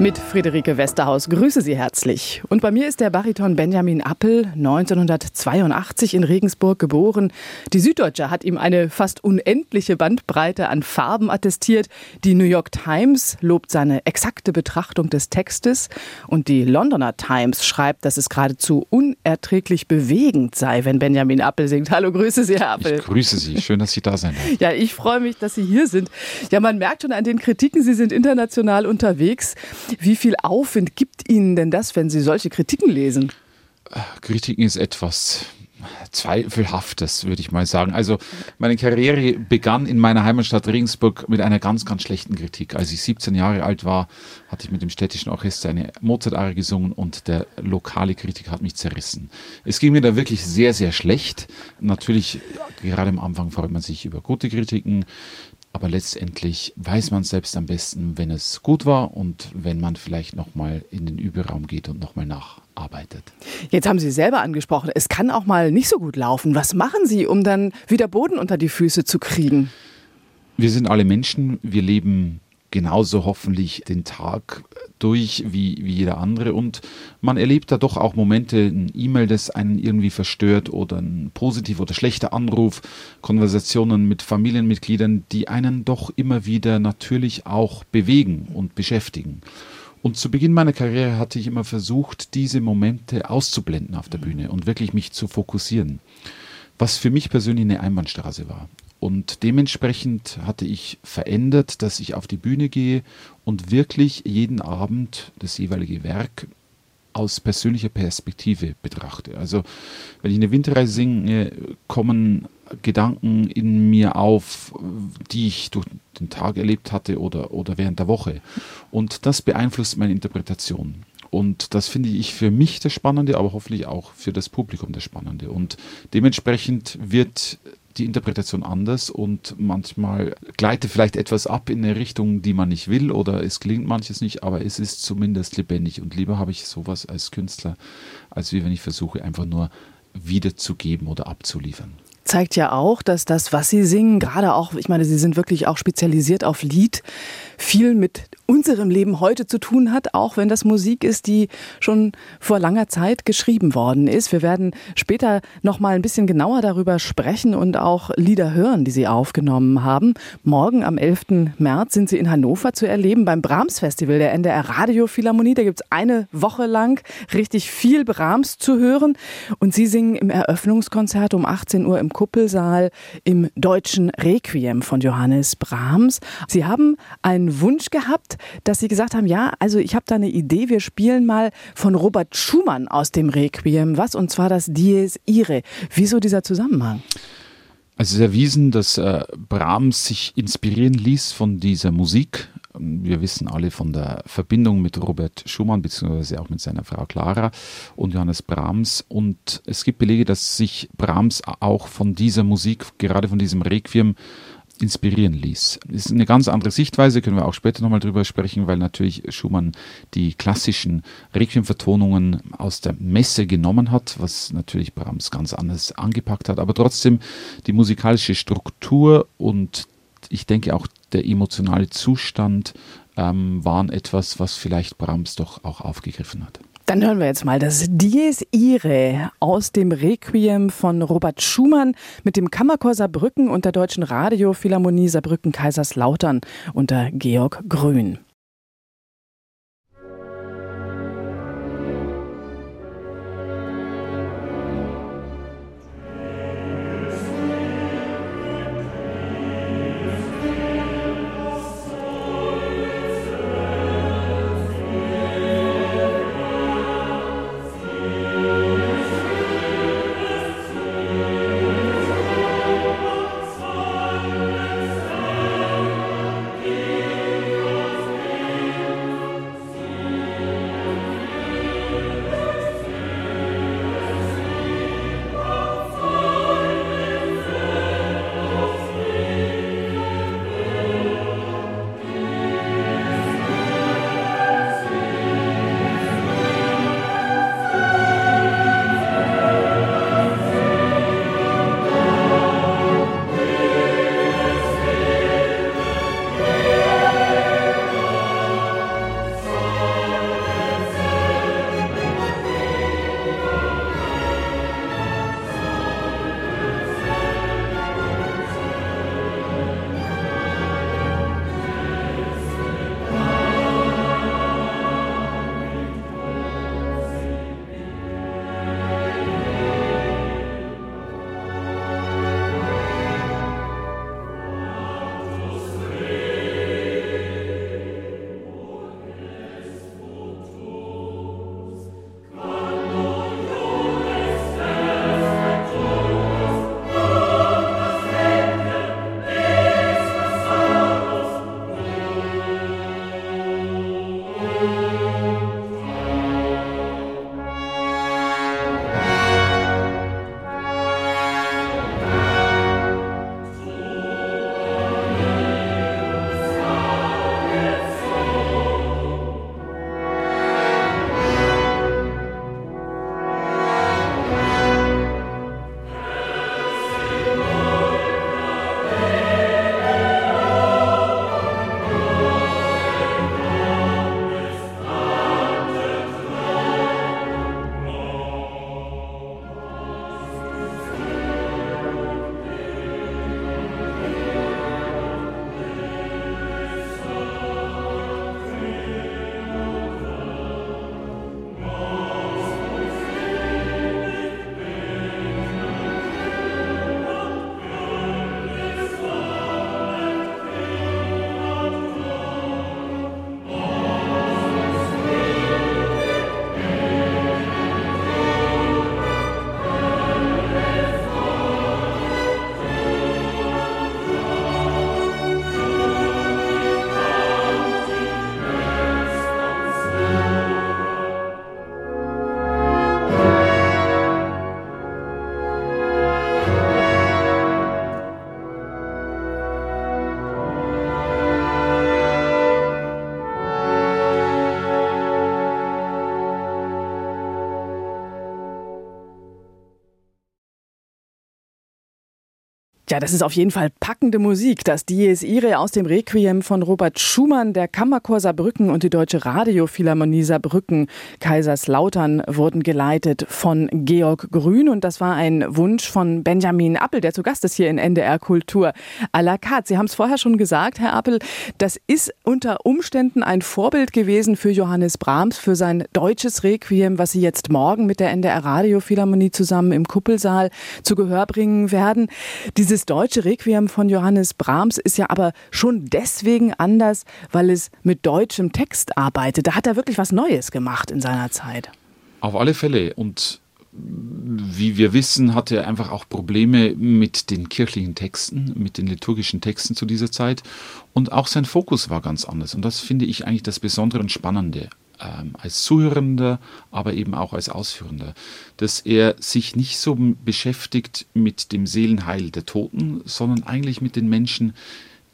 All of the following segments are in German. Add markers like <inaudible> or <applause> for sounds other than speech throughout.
Mit Friederike Westerhaus grüße Sie herzlich. Und bei mir ist der Bariton Benjamin Appel, 1982 in Regensburg geboren. Die Süddeutsche hat ihm eine fast unendliche Bandbreite an Farben attestiert. Die New York Times lobt seine exakte Betrachtung des Textes. Und die Londoner Times schreibt, dass es geradezu unerträglich bewegend sei, wenn Benjamin Appel singt. Hallo, grüße Sie, Herr Appel. Ich grüße Sie. Schön, dass Sie da sind. Ja, ich freue mich, dass Sie hier sind. Ja, man merkt schon an den Kritiken, Sie sind international unterwegs. Wie viel Aufwind gibt Ihnen denn das, wenn Sie solche Kritiken lesen? Kritiken ist etwas Zweifelhaftes, würde ich mal sagen. Also meine Karriere begann in meiner Heimatstadt Regensburg mit einer ganz, ganz schlechten Kritik. Als ich 17 Jahre alt war, hatte ich mit dem städtischen Orchester eine Mozart-Arie gesungen und der lokale Kritiker hat mich zerrissen. Es ging mir da wirklich sehr, sehr schlecht. Natürlich, gerade am Anfang freut man sich über gute Kritiken. Aber letztendlich weiß man selbst am besten, wenn es gut war und wenn man vielleicht nochmal in den Überraum geht und nochmal nacharbeitet. Jetzt haben Sie selber angesprochen, es kann auch mal nicht so gut laufen. Was machen Sie, um dann wieder Boden unter die Füße zu kriegen? Wir sind alle Menschen, wir leben genauso hoffentlich den Tag durch wie, wie jeder andere. Und man erlebt da doch auch Momente, ein E-Mail, das einen irgendwie verstört oder ein positiver oder schlechter Anruf, Konversationen mit Familienmitgliedern, die einen doch immer wieder natürlich auch bewegen und beschäftigen. Und zu Beginn meiner Karriere hatte ich immer versucht, diese Momente auszublenden auf der Bühne und wirklich mich zu fokussieren. Was für mich persönlich eine Einbahnstraße war. Und dementsprechend hatte ich verändert, dass ich auf die Bühne gehe und wirklich jeden Abend das jeweilige Werk aus persönlicher Perspektive betrachte. Also wenn ich eine Winterreise singe, kommen Gedanken in mir auf, die ich durch den Tag erlebt hatte oder, oder während der Woche. Und das beeinflusst meine Interpretation. Und das finde ich für mich das Spannende, aber hoffentlich auch für das Publikum das Spannende. Und dementsprechend wird die Interpretation anders und manchmal gleitet vielleicht etwas ab in eine Richtung, die man nicht will oder es klingt manches nicht, aber es ist zumindest lebendig und lieber habe ich sowas als Künstler, als wie wenn ich versuche einfach nur wiederzugeben oder abzuliefern zeigt ja auch, dass das, was Sie singen, gerade auch, ich meine, Sie sind wirklich auch spezialisiert auf Lied, viel mit unserem Leben heute zu tun hat, auch wenn das Musik ist, die schon vor langer Zeit geschrieben worden ist. Wir werden später noch mal ein bisschen genauer darüber sprechen und auch Lieder hören, die Sie aufgenommen haben. Morgen am 11. März sind Sie in Hannover zu erleben beim Brahms Festival der NDR Radio Philharmonie. Da gibt es eine Woche lang richtig viel Brahms zu hören und Sie singen im Eröffnungskonzert um 18 Uhr im Kuppelsaal im deutschen Requiem von Johannes Brahms. Sie haben einen Wunsch gehabt, dass Sie gesagt haben, ja, also ich habe da eine Idee, wir spielen mal von Robert Schumann aus dem Requiem was, und zwar das Dies Irae. Wieso dieser Zusammenhang? Es ist erwiesen, dass äh, Brahms sich inspirieren ließ von dieser Musik. Wir wissen alle von der Verbindung mit Robert Schumann beziehungsweise auch mit seiner Frau Clara und Johannes Brahms. Und es gibt Belege, dass sich Brahms auch von dieser Musik, gerade von diesem Requiem, inspirieren ließ. Das ist eine ganz andere Sichtweise, können wir auch später nochmal drüber sprechen, weil natürlich Schumann die klassischen Requiem-Vertonungen aus der Messe genommen hat, was natürlich Brahms ganz anders angepackt hat, aber trotzdem die musikalische Struktur und ich denke auch der emotionale Zustand ähm, waren etwas, was vielleicht Brahms doch auch aufgegriffen hat. Dann hören wir jetzt mal das Dies Irae aus dem Requiem von Robert Schumann mit dem Kammerchor Saarbrücken und der Deutschen Radiophilharmonie Saarbrücken Kaiserslautern unter Georg Grün. Ja, das ist auf jeden Fall packende Musik. Das Dies Irae aus dem Requiem von Robert Schumann, der Kammerchor Saarbrücken und die Deutsche Radiophilharmonie Saarbrücken, Kaiserslautern wurden geleitet von Georg Grün und das war ein Wunsch von Benjamin Appel, der zu Gast ist hier in NDR Kultur à la carte. Sie haben es vorher schon gesagt, Herr Appel, das ist unter Umständen ein Vorbild gewesen für Johannes Brahms, für sein deutsches Requiem, was Sie jetzt morgen mit der NDR Radiophilharmonie zusammen im Kuppelsaal zu Gehör bringen werden. Dieses dieses deutsche Requiem von Johannes Brahms ist ja aber schon deswegen anders, weil es mit deutschem Text arbeitet. Da hat er wirklich was Neues gemacht in seiner Zeit. Auf alle Fälle. Und wie wir wissen, hatte er einfach auch Probleme mit den kirchlichen Texten, mit den liturgischen Texten zu dieser Zeit. Und auch sein Fokus war ganz anders. Und das finde ich eigentlich das Besondere und Spannende ähm, als Zuhörender, aber eben auch als Ausführender, dass er sich nicht so beschäftigt mit dem Seelenheil der Toten, sondern eigentlich mit den Menschen,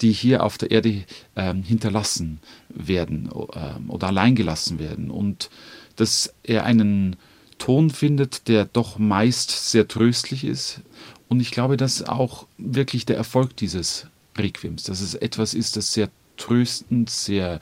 die hier auf der Erde ähm, hinterlassen werden äh, oder alleingelassen werden. Und dass er einen Ton findet, der doch meist sehr tröstlich ist. Und ich glaube, dass auch wirklich der Erfolg dieses Requiems, dass es etwas ist, das sehr tröstend, sehr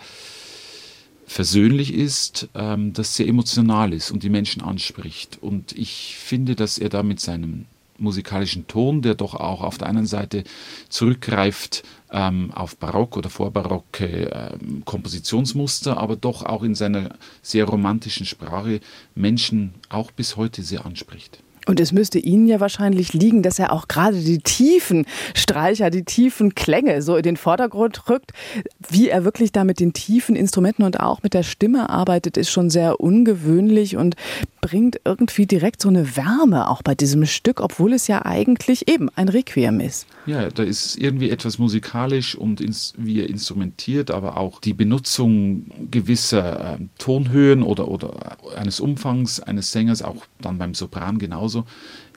versöhnlich ist, ähm, das sehr emotional ist und die Menschen anspricht. Und ich finde, dass er da mit seinem musikalischen Ton, der doch auch auf der einen Seite zurückgreift ähm, auf Barock oder vorbarocke ähm, Kompositionsmuster, aber doch auch in seiner sehr romantischen Sprache Menschen auch bis heute sehr anspricht. Und es müsste Ihnen ja wahrscheinlich liegen, dass er auch gerade die tiefen Streicher, die tiefen Klänge so in den Vordergrund rückt. Wie er wirklich da mit den tiefen Instrumenten und auch mit der Stimme arbeitet, ist schon sehr ungewöhnlich und bringt irgendwie direkt so eine Wärme auch bei diesem Stück, obwohl es ja eigentlich eben ein Requiem ist. Ja, da ist irgendwie etwas musikalisch und wie er instrumentiert, aber auch die Benutzung gewisser äh, Tonhöhen oder, oder eines Umfangs eines Sängers, auch dann beim Sopran genauso.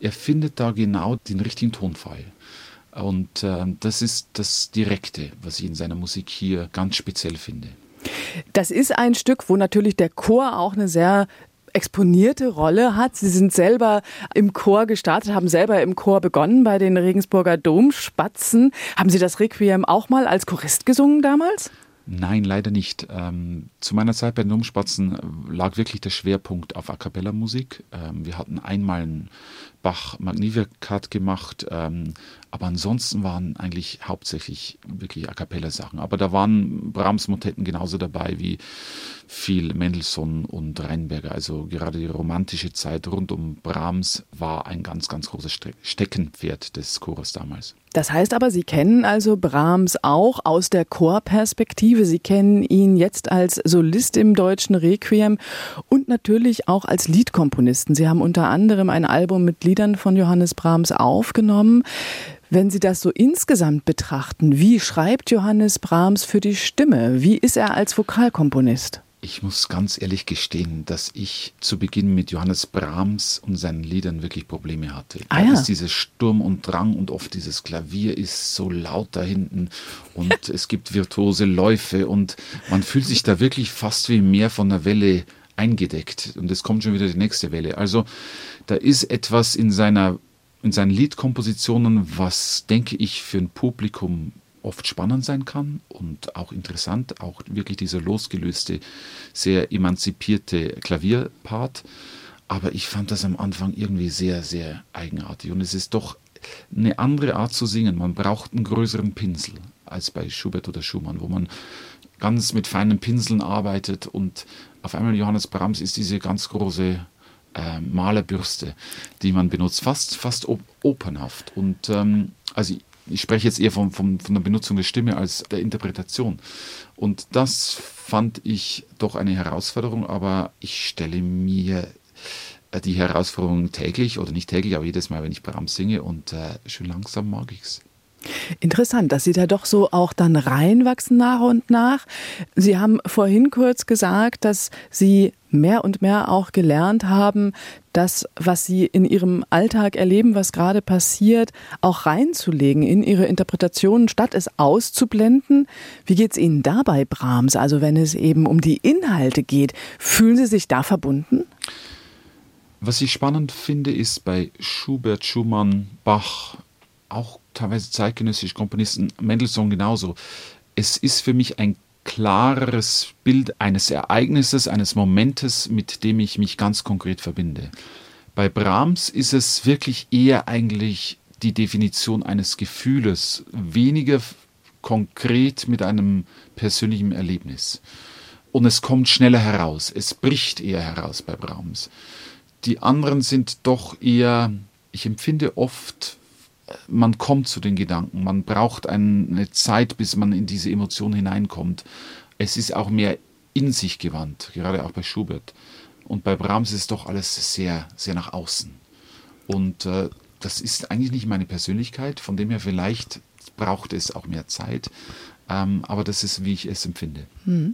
Er findet da genau den richtigen Tonfall. Und äh, das ist das Direkte, was ich in seiner Musik hier ganz speziell finde. Das ist ein Stück, wo natürlich der Chor auch eine sehr exponierte Rolle hat. Sie sind selber im Chor gestartet, haben selber im Chor begonnen bei den Regensburger Domspatzen. Haben Sie das Requiem auch mal als Chorist gesungen damals? Nein, leider nicht. Ähm, zu meiner Zeit bei den lag wirklich der Schwerpunkt auf A cappella Musik. Ähm, wir hatten einmal einen Bach Magnificat gemacht, ähm, aber ansonsten waren eigentlich hauptsächlich wirklich A cappella Sachen. Aber da waren Brahms Motetten genauso dabei wie viel Mendelssohn und Reinberger. Also gerade die romantische Zeit rund um Brahms war ein ganz, ganz großes Steckenpferd des Chores damals. Das heißt aber, Sie kennen also Brahms auch aus der Chorperspektive. Sie kennen ihn jetzt als Solist im deutschen Requiem und natürlich auch als Liedkomponisten. Sie haben unter anderem ein Album mit Liedern von Johannes Brahms aufgenommen. Wenn Sie das so insgesamt betrachten, wie schreibt Johannes Brahms für die Stimme? Wie ist er als Vokalkomponist? Ich muss ganz ehrlich gestehen, dass ich zu Beginn mit Johannes Brahms und seinen Liedern wirklich Probleme hatte. Ah, da ja. ist dieses Sturm und Drang und oft dieses Klavier ist so laut da hinten und es gibt virtuose Läufe und man fühlt sich da wirklich fast wie mehr von der Welle eingedeckt und es kommt schon wieder die nächste Welle. Also da ist etwas in seiner in seinen Liedkompositionen, was denke ich für ein Publikum oft spannend sein kann und auch interessant, auch wirklich dieser losgelöste, sehr emanzipierte Klavierpart. Aber ich fand das am Anfang irgendwie sehr, sehr eigenartig. Und es ist doch eine andere Art zu singen. Man braucht einen größeren Pinsel als bei Schubert oder Schumann, wo man ganz mit feinen Pinseln arbeitet und auf einmal Johannes Brahms ist diese ganz große äh, Malerbürste, die man benutzt, fast, fast op opernhaft. Und ähm, also ich, spreche jetzt eher von, von, von der Benutzung der Stimme als der Interpretation. Und das fand ich doch eine Herausforderung, aber ich stelle mir äh, die Herausforderung täglich oder nicht täglich, aber jedes Mal, wenn ich Brahms singe und äh, schön langsam mag ich es. Interessant, dass Sie da doch so auch dann reinwachsen nach und nach. Sie haben vorhin kurz gesagt, dass Sie mehr und mehr auch gelernt haben, das, was Sie in Ihrem Alltag erleben, was gerade passiert, auch reinzulegen in Ihre Interpretationen, statt es auszublenden. Wie geht es Ihnen dabei, Brahms? Also wenn es eben um die Inhalte geht, fühlen Sie sich da verbunden? Was ich spannend finde, ist bei Schubert, Schumann, Bach, auch teilweise zeitgenössische Komponisten, Mendelssohn genauso. Es ist für mich ein klareres Bild eines Ereignisses, eines Momentes, mit dem ich mich ganz konkret verbinde. Bei Brahms ist es wirklich eher eigentlich die Definition eines Gefühles, weniger konkret mit einem persönlichen Erlebnis. Und es kommt schneller heraus, es bricht eher heraus bei Brahms. Die anderen sind doch eher, ich empfinde oft, man kommt zu den Gedanken, man braucht eine Zeit, bis man in diese Emotion hineinkommt. Es ist auch mehr in sich gewandt, gerade auch bei Schubert. Und bei Brahms ist doch alles sehr, sehr nach außen. Und äh, das ist eigentlich nicht meine Persönlichkeit, von dem her vielleicht braucht es auch mehr Zeit. Ähm, aber das ist, wie ich es empfinde. Hm.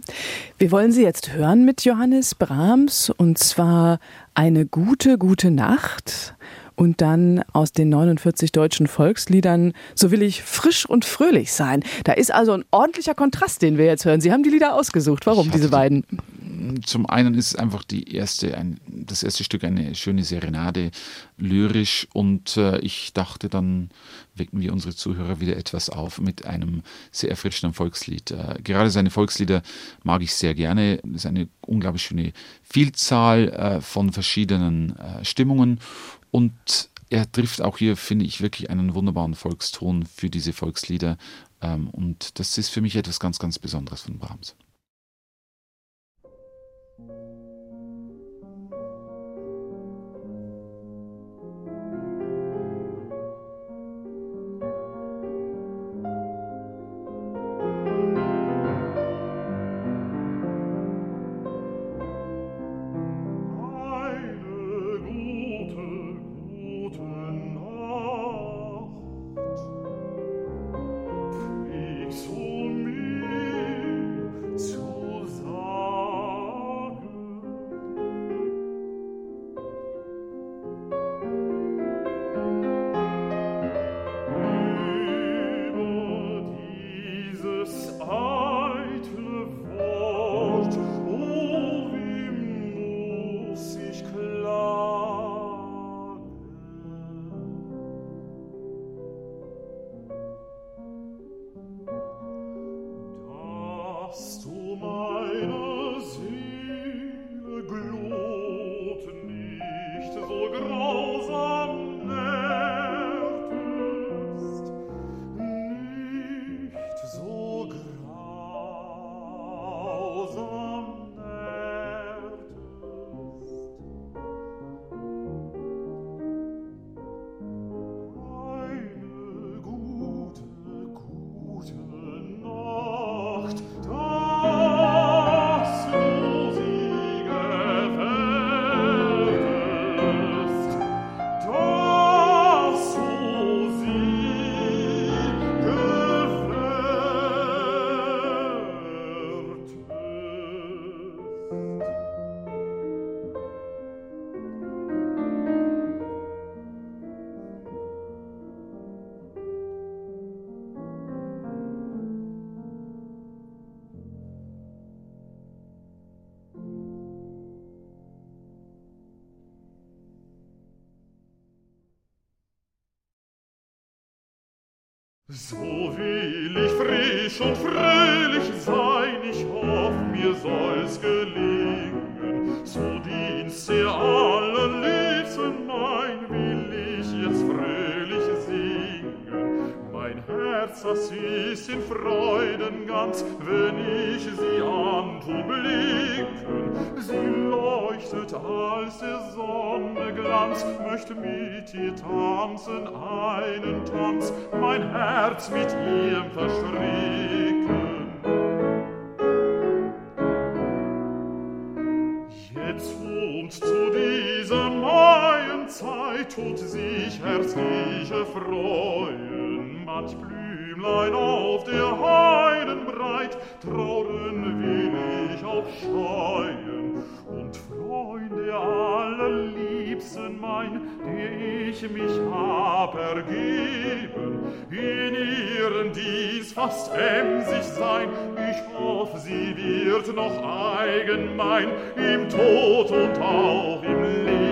Wir wollen Sie jetzt hören mit Johannes Brahms und zwar eine gute, gute Nacht und dann aus den 49 deutschen Volksliedern So will ich frisch und fröhlich sein. Da ist also ein ordentlicher Kontrast, den wir jetzt hören. Sie haben die Lieder ausgesucht. Warum diese beiden? Zum einen ist es einfach die erste, ein, das erste Stück eine schöne Serenade, lyrisch und äh, ich dachte, dann wecken wir unsere Zuhörer wieder etwas auf mit einem sehr erfrischenden Volkslied. Äh, gerade seine Volkslieder mag ich sehr gerne. Es ist eine unglaublich schöne Vielzahl äh, von verschiedenen äh, Stimmungen und er trifft auch hier, finde ich, wirklich einen wunderbaren Volkston für diese Volkslieder. Ähm, und das ist für mich etwas ganz, ganz Besonderes von Brahms. Will ich aufscheuen, und Freunde allerliebsten mein, die ich mich hab ergeben, in ihren Dienst fast emsig sein, ich hoff, sie wird noch eigen mein, im Tod und auch im Leben.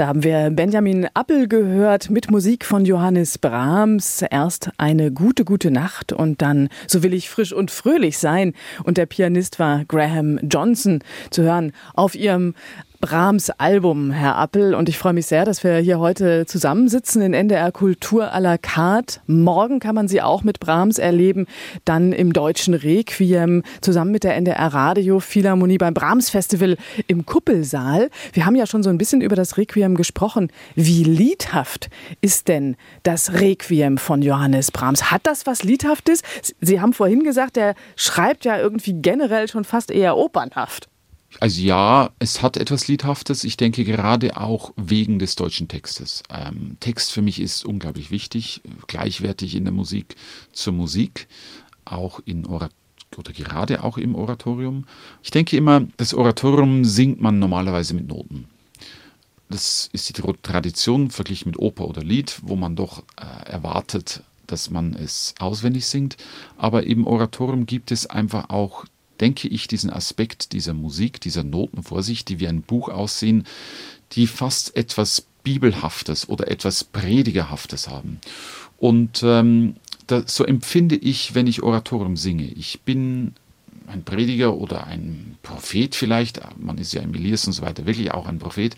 Da haben wir Benjamin Appel gehört mit Musik von Johannes Brahms. Erst eine gute, gute Nacht und dann So will ich frisch und fröhlich sein. Und der Pianist war Graham Johnson zu hören auf ihrem Brahms Album, Herr Appel. Und ich freue mich sehr, dass wir hier heute zusammensitzen in NDR Kultur à la carte. Morgen kann man sie auch mit Brahms erleben, dann im deutschen Requiem zusammen mit der NDR Radio Philharmonie beim Brahms Festival im Kuppelsaal. Wir haben ja schon so ein bisschen über das Requiem gesprochen. Wie liedhaft ist denn das Requiem von Johannes Brahms? Hat das was Liedhaftes? Sie haben vorhin gesagt, er schreibt ja irgendwie generell schon fast eher opernhaft. Also ja, es hat etwas Liedhaftes. Ich denke gerade auch wegen des deutschen Textes. Ähm, Text für mich ist unglaublich wichtig, gleichwertig in der Musik zur Musik, auch in Oratorium oder gerade auch im Oratorium. Ich denke immer, das Oratorium singt man normalerweise mit Noten. Das ist die Tradition verglichen mit Oper oder Lied, wo man doch äh, erwartet, dass man es auswendig singt. Aber im Oratorium gibt es einfach auch denke ich, diesen Aspekt dieser Musik, dieser Noten vor sich, die wie ein Buch aussehen, die fast etwas Bibelhaftes oder etwas Predigerhaftes haben. Und ähm, da, so empfinde ich, wenn ich Oratorium singe. Ich bin ein Prediger oder ein Prophet vielleicht, man ist ja im Elias und so weiter, wirklich auch ein Prophet,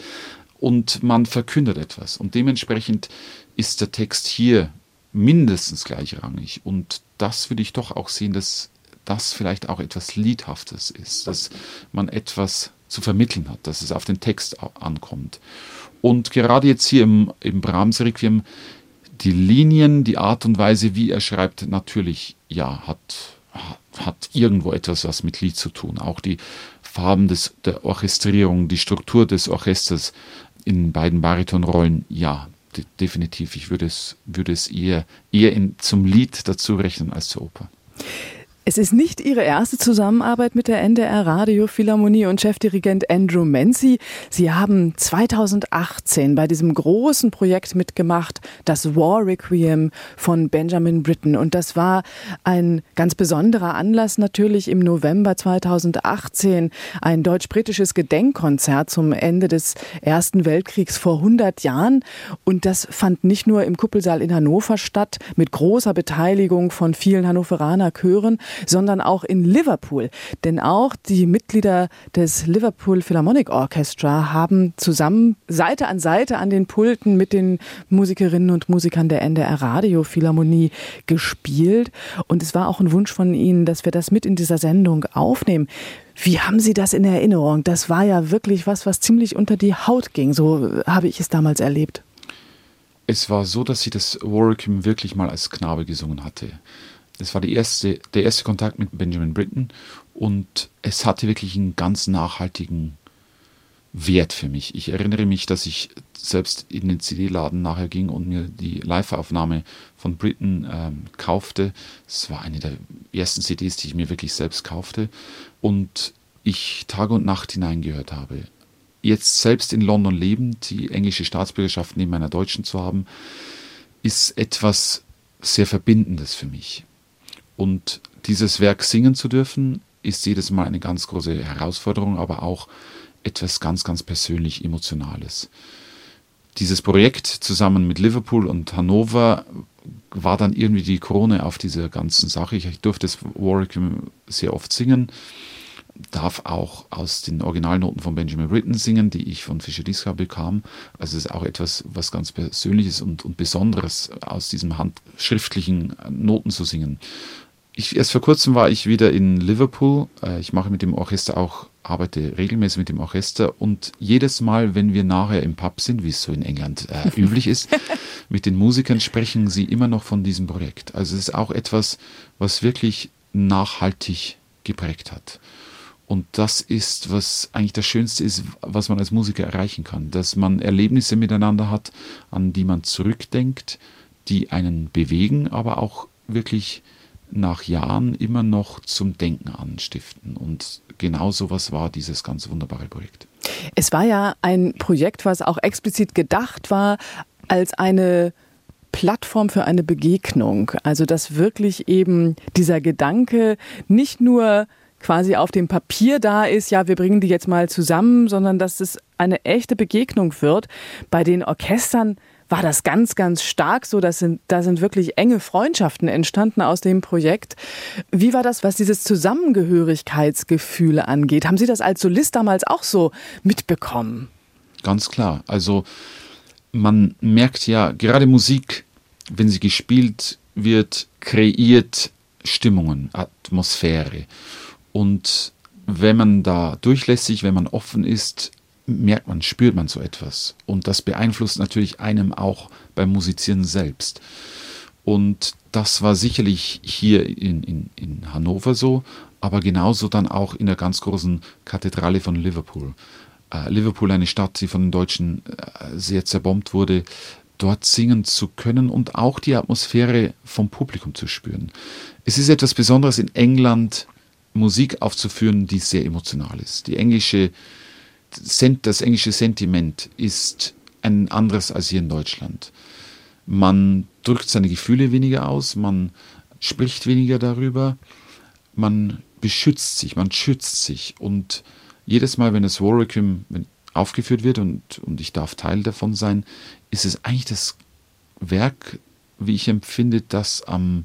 und man verkündet etwas. Und dementsprechend ist der Text hier mindestens gleichrangig. Und das würde ich doch auch sehen, dass das vielleicht auch etwas Liedhaftes ist, dass man etwas zu vermitteln hat, dass es auf den Text ankommt. Und gerade jetzt hier im, im Brahms Requiem, die Linien, die Art und Weise, wie er schreibt, natürlich, ja, hat, hat irgendwo etwas was mit Lied zu tun. Auch die Farben des, der Orchestrierung, die Struktur des Orchesters in beiden Baritonrollen, ja, definitiv. Ich würde es, würde es eher, eher in, zum Lied dazu rechnen als zur Oper. Es ist nicht Ihre erste Zusammenarbeit mit der NDR Radio Philharmonie und Chefdirigent Andrew Menzi. Sie haben 2018 bei diesem großen Projekt mitgemacht, das War Requiem von Benjamin Britten. Und das war ein ganz besonderer Anlass natürlich im November 2018, ein deutsch-britisches Gedenkkonzert zum Ende des Ersten Weltkriegs vor 100 Jahren. Und das fand nicht nur im Kuppelsaal in Hannover statt, mit großer Beteiligung von vielen Hannoveraner Chören, sondern auch in Liverpool. Denn auch die Mitglieder des Liverpool Philharmonic Orchestra haben zusammen Seite an Seite an den Pulten mit den Musikerinnen und Musikern der NDR Radio Philharmonie gespielt. Und es war auch ein Wunsch von Ihnen, dass wir das mit in dieser Sendung aufnehmen. Wie haben Sie das in Erinnerung? Das war ja wirklich was, was ziemlich unter die Haut ging. So habe ich es damals erlebt. Es war so, dass sie das Warwick wirklich mal als Knabe gesungen hatte. Das war die erste, der erste Kontakt mit Benjamin Britten und es hatte wirklich einen ganz nachhaltigen Wert für mich. Ich erinnere mich, dass ich selbst in den CD-Laden nachher ging und mir die Live-Aufnahme von Britten ähm, kaufte. Es war eine der ersten CDs, die ich mir wirklich selbst kaufte und ich Tag und Nacht hineingehört habe. Jetzt selbst in London lebend, die englische Staatsbürgerschaft neben meiner deutschen zu haben, ist etwas sehr Verbindendes für mich. Und dieses Werk singen zu dürfen, ist jedes Mal eine ganz große Herausforderung, aber auch etwas ganz, ganz persönlich Emotionales. Dieses Projekt zusammen mit Liverpool und Hannover war dann irgendwie die Krone auf dieser ganzen Sache. Ich durfte das Warwick sehr oft singen, darf auch aus den Originalnoten von Benjamin Britten singen, die ich von Fischer Diska bekam. Also es ist auch etwas, was ganz Persönliches und, und Besonderes aus diesen handschriftlichen Noten zu singen ich, erst vor kurzem war ich wieder in Liverpool. Äh, ich mache mit dem Orchester auch, arbeite regelmäßig mit dem Orchester und jedes Mal, wenn wir nachher im Pub sind, wie es so in England äh, <laughs> üblich ist, mit den Musikern sprechen sie immer noch von diesem Projekt. Also es ist auch etwas, was wirklich nachhaltig geprägt hat. Und das ist, was eigentlich das Schönste ist, was man als Musiker erreichen kann, dass man Erlebnisse miteinander hat, an die man zurückdenkt, die einen bewegen, aber auch wirklich nach Jahren immer noch zum Denken anstiften. Und genau so was war dieses ganz wunderbare Projekt. Es war ja ein Projekt, was auch explizit gedacht war als eine Plattform für eine Begegnung. Also dass wirklich eben dieser Gedanke nicht nur quasi auf dem Papier da ist, ja, wir bringen die jetzt mal zusammen, sondern dass es eine echte Begegnung wird. Bei den Orchestern war das ganz, ganz stark so. Das sind, da sind wirklich enge Freundschaften entstanden aus dem Projekt. Wie war das, was dieses Zusammengehörigkeitsgefühl angeht? Haben Sie das als Solist damals auch so mitbekommen? Ganz klar. Also man merkt ja, gerade Musik, wenn sie gespielt wird, kreiert Stimmungen, Atmosphäre. Und wenn man da durchlässig, wenn man offen ist, merkt man, spürt man so etwas. Und das beeinflusst natürlich einem auch beim Musizieren selbst. Und das war sicherlich hier in, in, in Hannover so, aber genauso dann auch in der ganz großen Kathedrale von Liverpool. Äh, Liverpool, eine Stadt, die von den Deutschen äh, sehr zerbombt wurde, dort singen zu können und auch die Atmosphäre vom Publikum zu spüren. Es ist etwas Besonderes in England, Musik aufzuführen, die sehr emotional ist. Die englische das englische Sentiment ist ein anderes als hier in Deutschland. Man drückt seine Gefühle weniger aus, man spricht weniger darüber, man beschützt sich, man schützt sich. Und jedes Mal, wenn das Warwickham aufgeführt wird und, und ich darf Teil davon sein, ist es eigentlich das Werk, wie ich empfinde, das am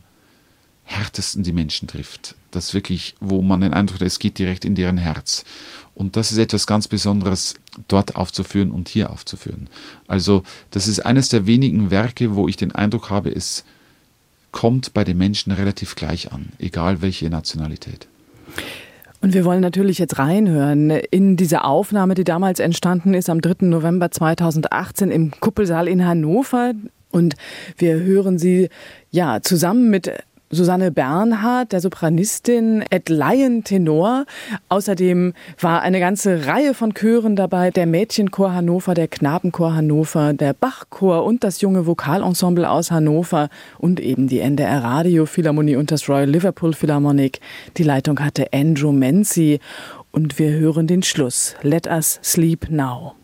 härtesten die Menschen trifft. Das wirklich, wo man den Eindruck hat, es geht direkt in deren Herz. Und das ist etwas ganz Besonderes, dort aufzuführen und hier aufzuführen. Also das ist eines der wenigen Werke, wo ich den Eindruck habe, es kommt bei den Menschen relativ gleich an, egal welche Nationalität. Und wir wollen natürlich jetzt reinhören in diese Aufnahme, die damals entstanden ist am 3. November 2018 im Kuppelsaal in Hannover. Und wir hören sie ja zusammen mit Susanne Bernhard, der Sopranistin, Ed Lion Tenor. Außerdem war eine ganze Reihe von Chören dabei, der Mädchenchor Hannover, der Knabenchor Hannover, der Bachchor und das junge Vokalensemble aus Hannover und eben die NDR Radio Philharmonie und das Royal Liverpool Philharmonic. Die Leitung hatte Andrew Menzi und wir hören den Schluss. Let us sleep now.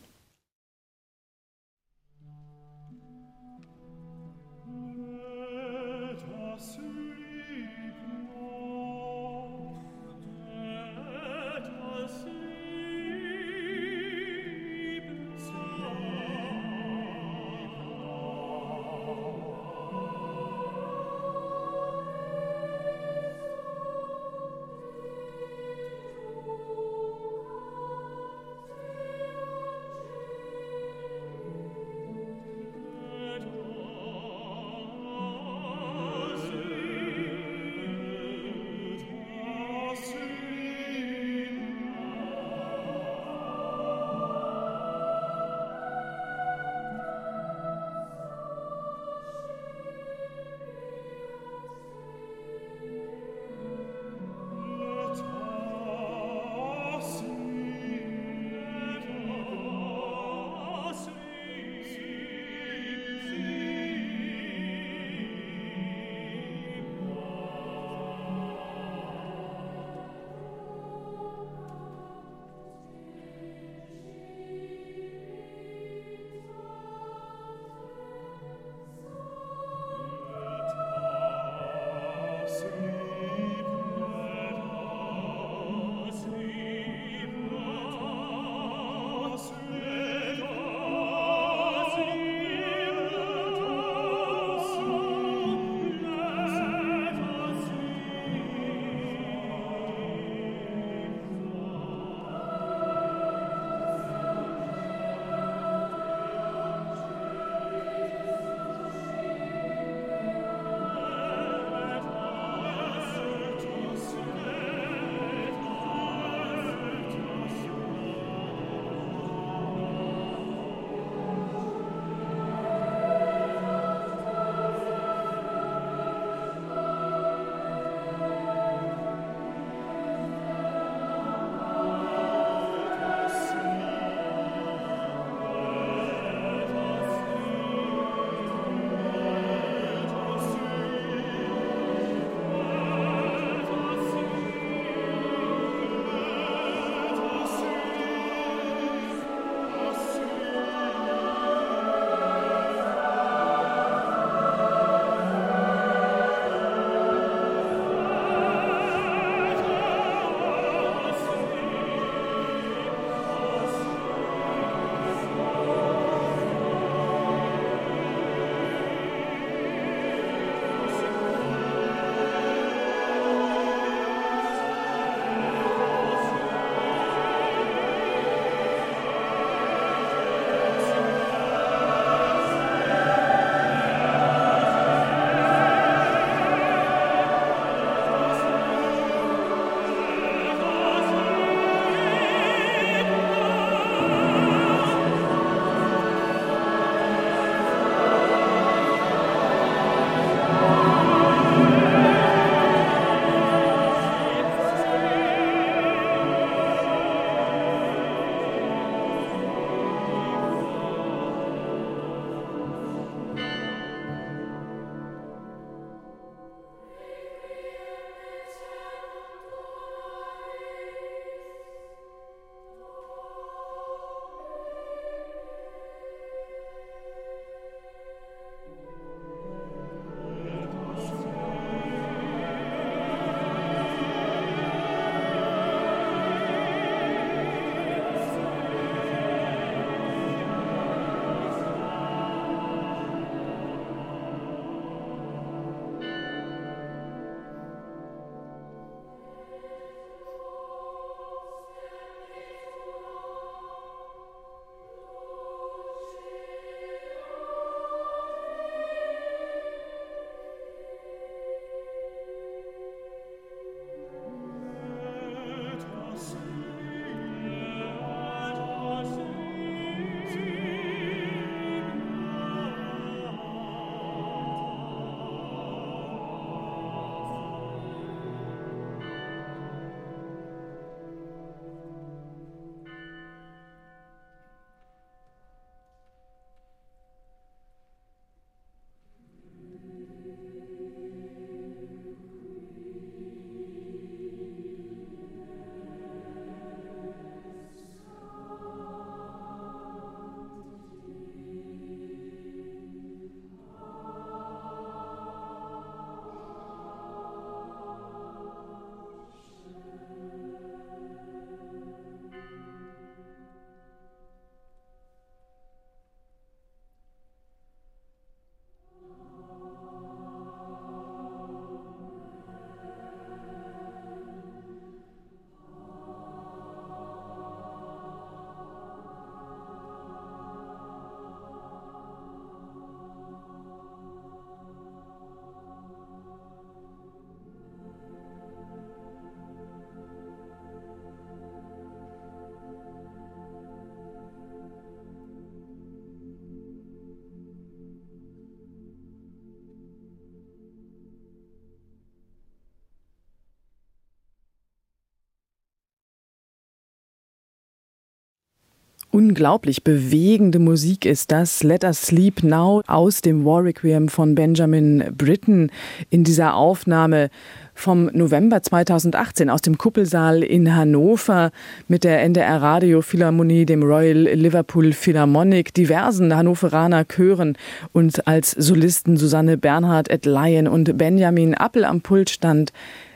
Unglaublich bewegende Musik ist das. Let Us Sleep Now aus dem War Requiem von Benjamin Britten in dieser Aufnahme vom November 2018 aus dem Kuppelsaal in Hannover mit der NDR Radio Philharmonie, dem Royal Liverpool Philharmonic, diversen Hannoveraner Chören und als Solisten Susanne Bernhard et Lion und Benjamin Appel am Pult stand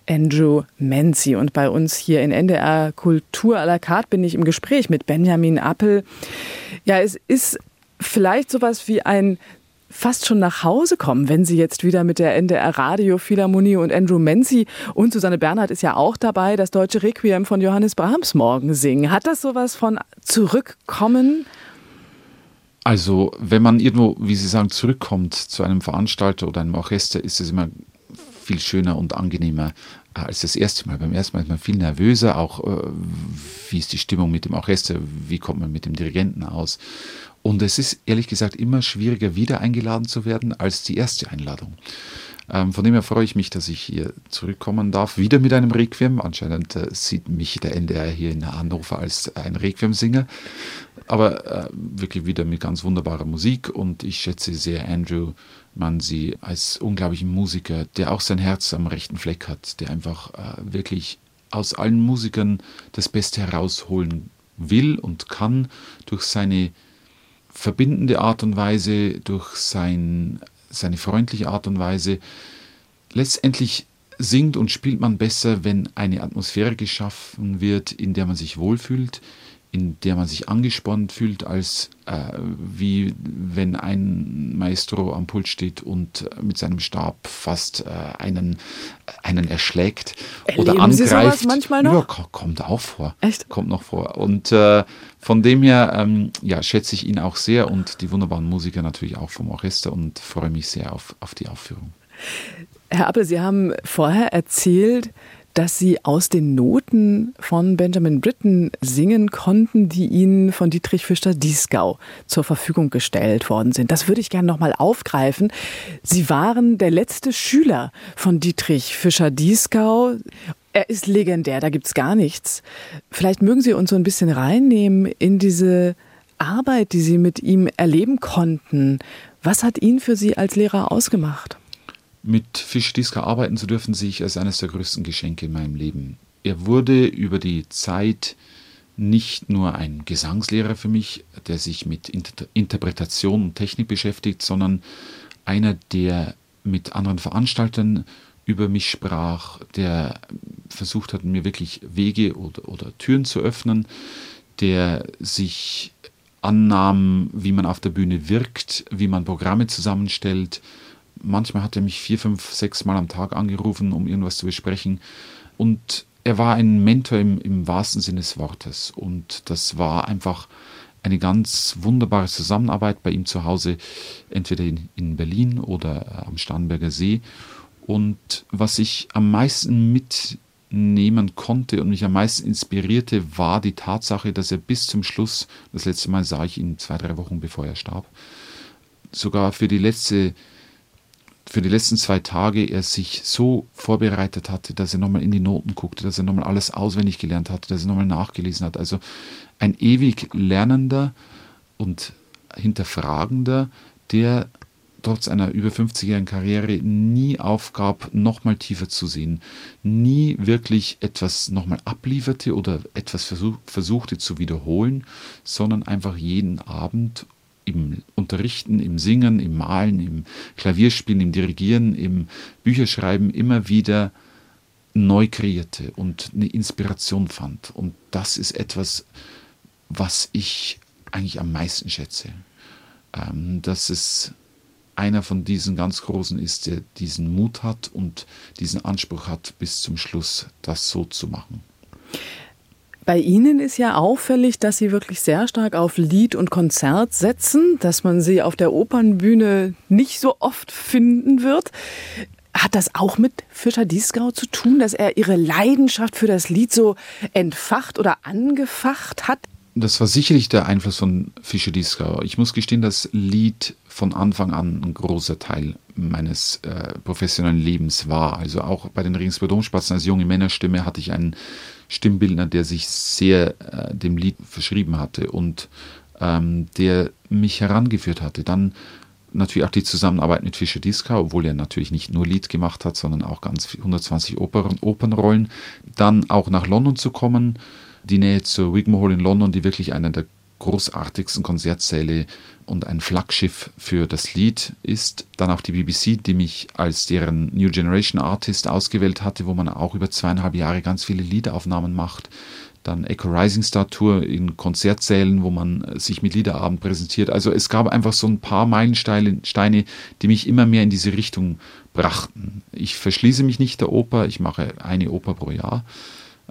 Andrew Menzi. Und bei uns hier in NDR Kultur à la carte bin ich im Gespräch mit Benjamin Appel. Ja, es ist vielleicht sowas wie ein fast schon nach Hause kommen, wenn Sie jetzt wieder mit der NDR Radio Philharmonie und Andrew Menzi und Susanne Bernhard ist ja auch dabei, das deutsche Requiem von Johannes Brahms morgen singen. Hat das sowas von zurückkommen? Also, wenn man irgendwo, wie Sie sagen, zurückkommt zu einem Veranstalter oder einem Orchester, ist es immer viel schöner und angenehmer äh, als das erste Mal. Beim ersten Mal ist man viel nervöser, auch äh, wie ist die Stimmung mit dem Orchester, wie kommt man mit dem Dirigenten aus. Und es ist ehrlich gesagt immer schwieriger, wieder eingeladen zu werden als die erste Einladung. Ähm, von dem her freue ich mich, dass ich hier zurückkommen darf, wieder mit einem Requiem. Anscheinend äh, sieht mich der NDR hier in Hannover als ein Requiem-Singer, aber äh, wirklich wieder mit ganz wunderbarer Musik und ich schätze sehr Andrew man sie als unglaublichen Musiker, der auch sein Herz am rechten Fleck hat, der einfach äh, wirklich aus allen Musikern das Beste herausholen will und kann durch seine verbindende Art und Weise, durch sein, seine freundliche Art und Weise. Letztendlich singt und spielt man besser, wenn eine Atmosphäre geschaffen wird, in der man sich wohlfühlt, in der man sich angespannt fühlt, als äh, wie wenn ein Maestro am Pult steht und mit seinem Stab fast äh, einen, einen erschlägt Erleben oder angreift. Sie sowas manchmal noch? Ja, kommt auch vor. Echt? Kommt noch vor. Und äh, von dem her ähm, ja, schätze ich ihn auch sehr und die wunderbaren Musiker natürlich auch vom Orchester und freue mich sehr auf, auf die Aufführung. Herr Appel, Sie haben vorher erzählt, dass Sie aus den Noten von Benjamin Britten singen konnten, die Ihnen von Dietrich Fischer-Dieskau zur Verfügung gestellt worden sind. Das würde ich gerne nochmal aufgreifen. Sie waren der letzte Schüler von Dietrich Fischer-Dieskau. Er ist legendär, da gibt es gar nichts. Vielleicht mögen Sie uns so ein bisschen reinnehmen in diese Arbeit, die Sie mit ihm erleben konnten. Was hat ihn für Sie als Lehrer ausgemacht? Mit Fischdiska arbeiten zu dürfen, sehe ich als eines der größten Geschenke in meinem Leben. Er wurde über die Zeit nicht nur ein Gesangslehrer für mich, der sich mit Inter Interpretation und Technik beschäftigt, sondern einer, der mit anderen Veranstaltern über mich sprach, der versucht hat, mir wirklich Wege oder, oder Türen zu öffnen, der sich annahm, wie man auf der Bühne wirkt, wie man Programme zusammenstellt, Manchmal hat er mich vier, fünf, sechs Mal am Tag angerufen, um irgendwas zu besprechen. Und er war ein Mentor im, im wahrsten Sinne des Wortes. Und das war einfach eine ganz wunderbare Zusammenarbeit bei ihm zu Hause, entweder in, in Berlin oder am Starnberger See. Und was ich am meisten mitnehmen konnte und mich am meisten inspirierte, war die Tatsache, dass er bis zum Schluss, das letzte Mal sah ich ihn zwei, drei Wochen bevor er starb, sogar für die letzte für die letzten zwei Tage er sich so vorbereitet hatte, dass er nochmal in die Noten guckte, dass er nochmal alles auswendig gelernt hatte, dass er nochmal nachgelesen hat. Also ein ewig Lernender und Hinterfragender, der trotz einer über 50-jährigen Karriere nie aufgab, nochmal tiefer zu sehen, nie wirklich etwas nochmal ablieferte oder etwas versuch, versuchte zu wiederholen, sondern einfach jeden Abend im Unterrichten, im Singen, im Malen, im Klavierspielen, im Dirigieren, im Bücherschreiben immer wieder neu kreierte und eine Inspiration fand. Und das ist etwas, was ich eigentlich am meisten schätze. Ähm, dass es einer von diesen ganz Großen ist, der diesen Mut hat und diesen Anspruch hat, bis zum Schluss das so zu machen. Bei Ihnen ist ja auffällig, dass Sie wirklich sehr stark auf Lied und Konzert setzen, dass man Sie auf der Opernbühne nicht so oft finden wird. Hat das auch mit Fischer-Dieskau zu tun, dass er Ihre Leidenschaft für das Lied so entfacht oder angefacht hat? Das war sicherlich der Einfluss von Fischer-Dieskau. Ich muss gestehen, das Lied von Anfang an ein großer Teil meines äh, professionellen Lebens war. Also auch bei den Regensburg Domspatzen als junge Männerstimme hatte ich einen Stimmbildner, der sich sehr äh, dem Lied verschrieben hatte und ähm, der mich herangeführt hatte. Dann natürlich auch die Zusammenarbeit mit Fischer Diska, obwohl er natürlich nicht nur Lied gemacht hat, sondern auch ganz 120 Opern, Opernrollen. Dann auch nach London zu kommen, die Nähe zur Wigmore Hall in London, die wirklich einer der großartigsten Konzertsäle und ein Flaggschiff für das Lied ist. Dann auch die BBC, die mich als deren New Generation Artist ausgewählt hatte, wo man auch über zweieinhalb Jahre ganz viele Liedaufnahmen macht dann Echo Rising Star Tour in Konzertsälen, wo man sich mit Liederabend präsentiert. Also es gab einfach so ein paar Meilensteine, die mich immer mehr in diese Richtung brachten. Ich verschließe mich nicht der Oper, ich mache eine Oper pro Jahr,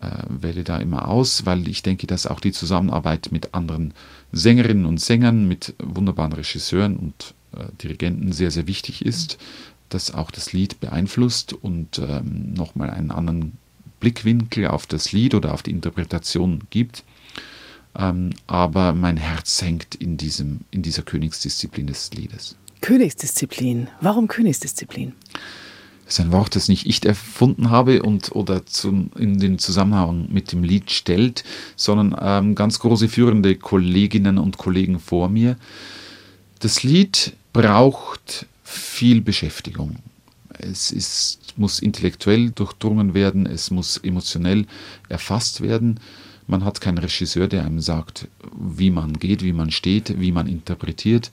äh, wähle da immer aus, weil ich denke, dass auch die Zusammenarbeit mit anderen Sängerinnen und Sängern, mit wunderbaren Regisseuren und äh, Dirigenten sehr, sehr wichtig ist, dass auch das Lied beeinflusst und ähm, nochmal einen anderen Blickwinkel auf das Lied oder auf die Interpretation gibt. Ähm, aber mein Herz hängt in, diesem, in dieser Königsdisziplin des Liedes. Königsdisziplin. Warum Königsdisziplin? Ist ein Wort, das nicht ich erfunden habe und oder zum, in den Zusammenhang mit dem Lied stellt, sondern ähm, ganz große führende Kolleginnen und Kollegen vor mir. Das Lied braucht viel Beschäftigung. Es ist, muss intellektuell durchdrungen werden, es muss emotionell erfasst werden. Man hat keinen Regisseur, der einem sagt, wie man geht, wie man steht, wie man interpretiert.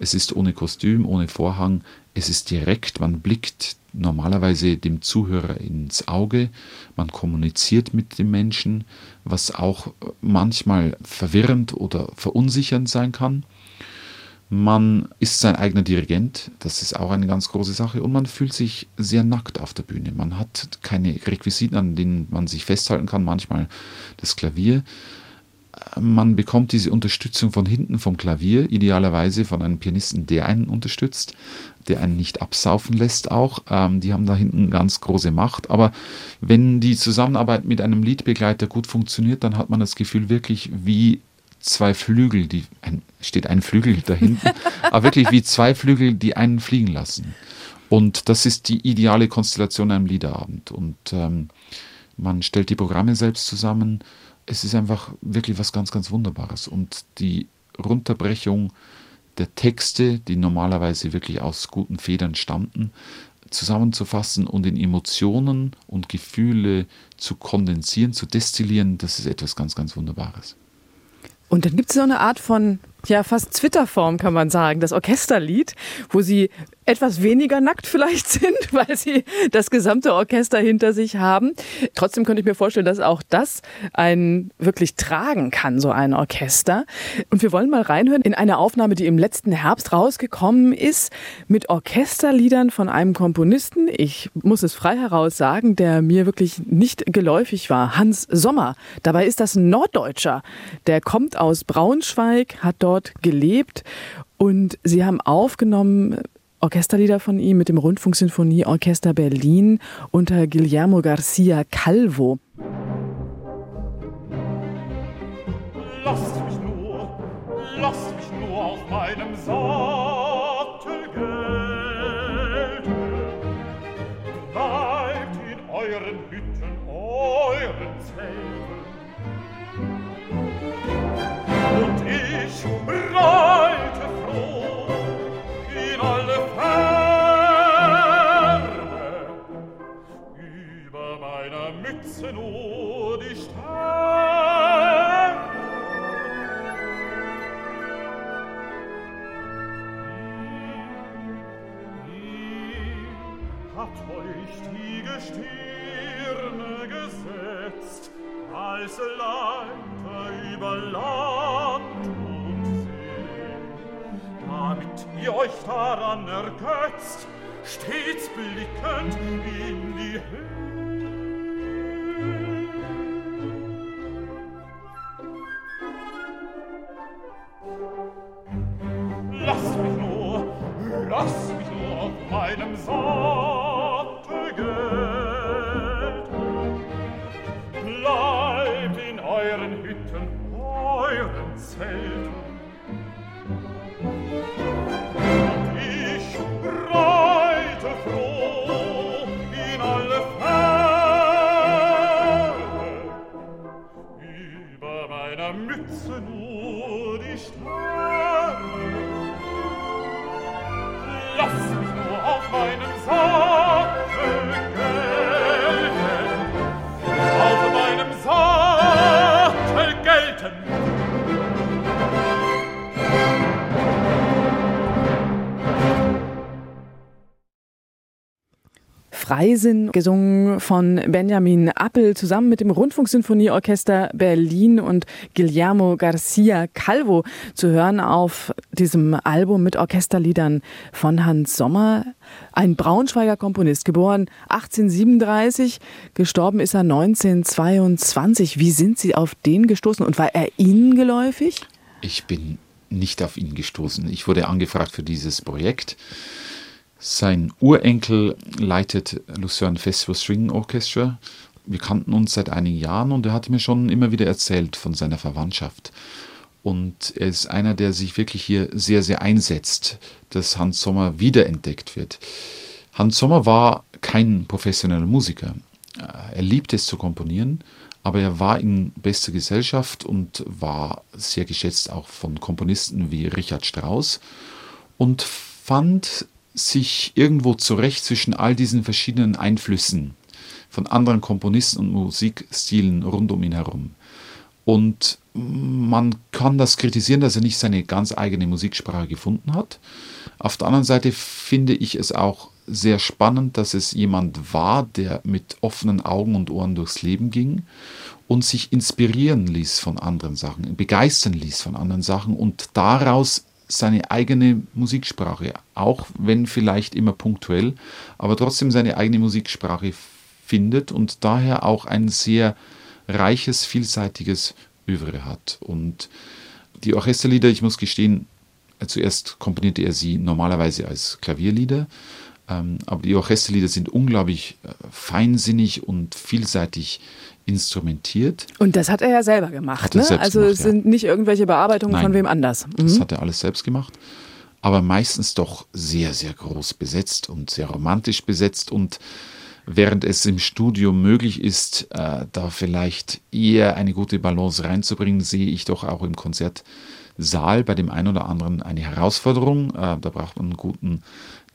Es ist ohne Kostüm, ohne Vorhang. Es ist direkt, man blickt normalerweise dem Zuhörer ins Auge, man kommuniziert mit dem Menschen, was auch manchmal verwirrend oder verunsichernd sein kann. Man ist sein eigener Dirigent, das ist auch eine ganz große Sache. Und man fühlt sich sehr nackt auf der Bühne. Man hat keine Requisiten, an denen man sich festhalten kann, manchmal das Klavier. Man bekommt diese Unterstützung von hinten vom Klavier, idealerweise von einem Pianisten, der einen unterstützt, der einen nicht absaufen lässt auch. Ähm, die haben da hinten ganz große Macht. Aber wenn die Zusammenarbeit mit einem Liedbegleiter gut funktioniert, dann hat man das Gefühl wirklich wie zwei Flügel, die ein, steht ein Flügel da hinten, <laughs> aber wirklich wie zwei Flügel, die einen fliegen lassen. Und das ist die ideale Konstellation einem Liederabend. Und ähm, man stellt die Programme selbst zusammen. Es ist einfach wirklich was ganz, ganz Wunderbares. Und die Runterbrechung der Texte, die normalerweise wirklich aus guten Federn stammten, zusammenzufassen und in Emotionen und Gefühle zu kondensieren, zu destillieren, das ist etwas ganz, ganz Wunderbares. Und dann gibt es so eine Art von ja fast Twitter-Form, kann man sagen, das Orchesterlied, wo sie etwas weniger nackt vielleicht <laughs> sind, weil sie das gesamte Orchester hinter sich haben. Trotzdem könnte ich mir vorstellen, dass auch das einen wirklich tragen kann, so ein Orchester. Und wir wollen mal reinhören in eine Aufnahme, die im letzten Herbst rausgekommen ist, mit Orchesterliedern von einem Komponisten. Ich muss es frei heraus sagen, der mir wirklich nicht geläufig war. Hans Sommer. Dabei ist das ein Norddeutscher. Der kommt aus Braunschweig, hat dort gelebt und sie haben aufgenommen Orchesterlieder von ihm mit dem Rundfunksinfonieorchester Berlin unter Guillermo Garcia Calvo. Lasst mich nur, lasst mich nur auf meinem Sattel Freisinn, gesungen von Benjamin Appel zusammen mit dem Rundfunksinfonieorchester Berlin und Guillermo Garcia Calvo zu hören auf diesem Album mit Orchesterliedern von Hans Sommer. Ein Braunschweiger Komponist, geboren 1837, gestorben ist er 1922. Wie sind Sie auf den gestoßen und war er Ihnen geläufig? Ich bin nicht auf ihn gestoßen. Ich wurde angefragt für dieses Projekt. Sein Urenkel leitet Lucerne Festival String Orchestra. Wir kannten uns seit einigen Jahren und er hat mir schon immer wieder erzählt von seiner Verwandtschaft. Und er ist einer, der sich wirklich hier sehr, sehr einsetzt, dass Hans Sommer wiederentdeckt wird. Hans Sommer war kein professioneller Musiker. Er liebte es zu komponieren, aber er war in bester Gesellschaft und war sehr geschätzt auch von Komponisten wie Richard Strauss und fand sich irgendwo zurecht zwischen all diesen verschiedenen Einflüssen von anderen Komponisten und Musikstilen rund um ihn herum. Und man kann das kritisieren, dass er nicht seine ganz eigene Musiksprache gefunden hat. Auf der anderen Seite finde ich es auch sehr spannend, dass es jemand war, der mit offenen Augen und Ohren durchs Leben ging und sich inspirieren ließ von anderen Sachen, begeistern ließ von anderen Sachen und daraus seine eigene Musiksprache, auch wenn vielleicht immer punktuell, aber trotzdem seine eigene Musiksprache findet und daher auch ein sehr reiches, vielseitiges Övre hat. Und die Orchesterlieder, ich muss gestehen, zuerst komponierte er sie normalerweise als Klavierlieder, aber die Orchesterlieder sind unglaublich äh, feinsinnig und vielseitig instrumentiert. Und das hat er ja selber gemacht, ne? Also gemacht, es sind nicht irgendwelche Bearbeitungen Nein, von wem anders. Mhm. Das hat er alles selbst gemacht, aber meistens doch sehr, sehr groß besetzt und sehr romantisch besetzt und während es im Studio möglich ist, äh, da vielleicht eher eine gute Balance reinzubringen, sehe ich doch auch im Konzertsaal bei dem einen oder anderen eine Herausforderung. Äh, da braucht man einen guten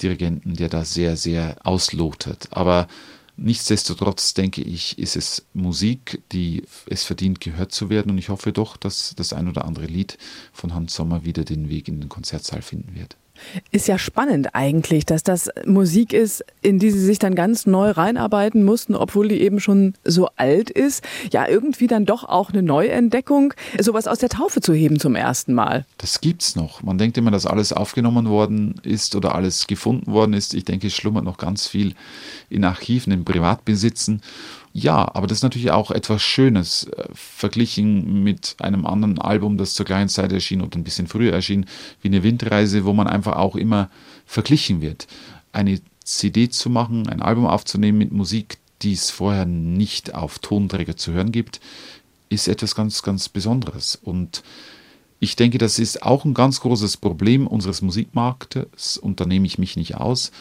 Dirigenten, der da sehr, sehr auslotet. Aber nichtsdestotrotz denke ich, ist es Musik, die es verdient, gehört zu werden. Und ich hoffe doch, dass das ein oder andere Lied von Hans Sommer wieder den Weg in den Konzertsaal finden wird. Ist ja spannend eigentlich, dass das Musik ist, in die sie sich dann ganz neu reinarbeiten mussten, obwohl die eben schon so alt ist. Ja, irgendwie dann doch auch eine Neuentdeckung, sowas aus der Taufe zu heben zum ersten Mal. Das gibt's noch. Man denkt immer, dass alles aufgenommen worden ist oder alles gefunden worden ist. Ich denke, es schlummert noch ganz viel in Archiven, in Privatbesitzen. Ja, aber das ist natürlich auch etwas Schönes, äh, verglichen mit einem anderen Album, das zur gleichen Zeit erschien oder ein bisschen früher erschien, wie eine Windreise, wo man einfach auch immer verglichen wird. Eine CD zu machen, ein Album aufzunehmen mit Musik, die es vorher nicht auf Tonträger zu hören gibt, ist etwas ganz, ganz Besonderes. Und ich denke, das ist auch ein ganz großes Problem unseres Musikmarktes, und da nehme ich mich nicht aus,